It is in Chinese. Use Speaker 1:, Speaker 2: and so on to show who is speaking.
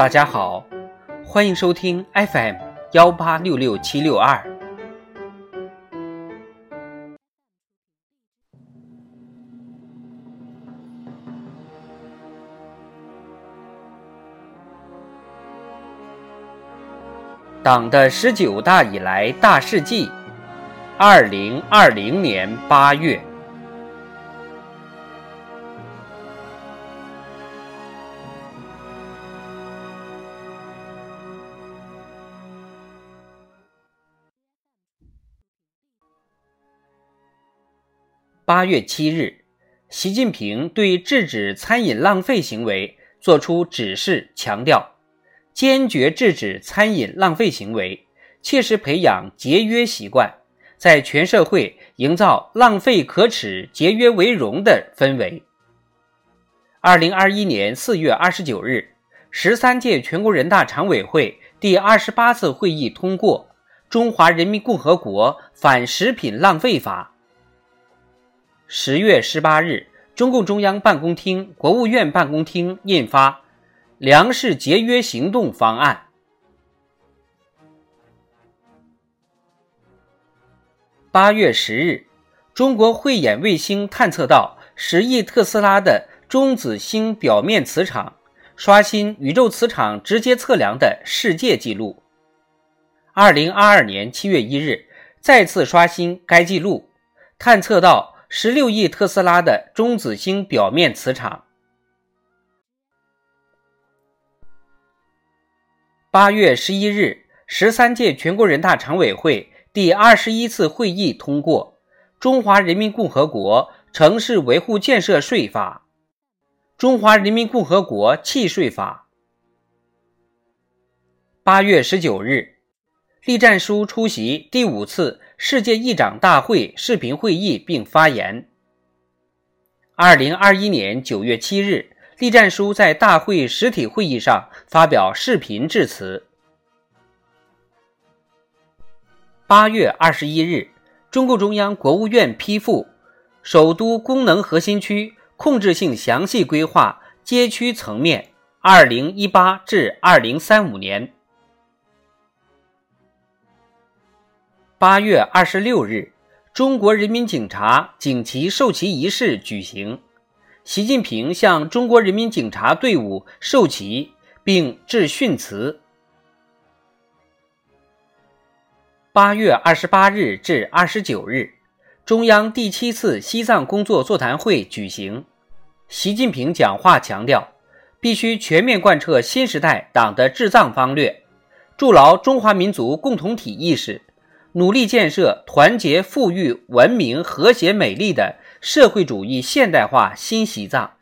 Speaker 1: 大家好，欢迎收听 FM 幺八六六七六二。党的十九大以来大事记，二零二零年八月。八月七日，习近平对制止餐饮浪费行为作出指示，强调坚决制止餐饮浪费行为，切实培养节约习惯，在全社会营造浪费可耻、节约为荣的氛围。二零二一年四月二十九日，十三届全国人大常委会第二十八次会议通过《中华人民共和国反食品浪费法》。十月十八日，中共中央办公厅、国务院办公厅印发《粮食节约行动方案》。八月十日，中国慧眼卫星探测到十亿特斯拉的中子星表面磁场，刷新宇宙磁场直接测量的世界纪录。二零二二年七月一日，再次刷新该纪录，探测到。十六亿特斯拉的中子星表面磁场。八月十一日，十三届全国人大常委会第二十一次会议通过《中华人民共和国城市维护建设税法》《中华人民共和国契税法》。八月十九日，栗战书出席第五次。世界议长大会视频会议并发言。二零二一年九月七日，栗战书在大会实体会议上发表视频致辞。八月二十一日，中共中央、国务院批复《首都功能核心区控制性详细规划（街区层面）（二零一八至二零三五年）。八月二十六日，中国人民警察锦旗授旗仪式举行，习近平向中国人民警察队伍授旗并致训词。八月二十八日至二十九日，中央第七次西藏工作座谈会举行，习近平讲话强调，必须全面贯彻新时代党的治藏方略，筑牢中华民族共同体意识。努力建设团结、富裕、文明、和谐、美丽的社会主义现代化新西藏。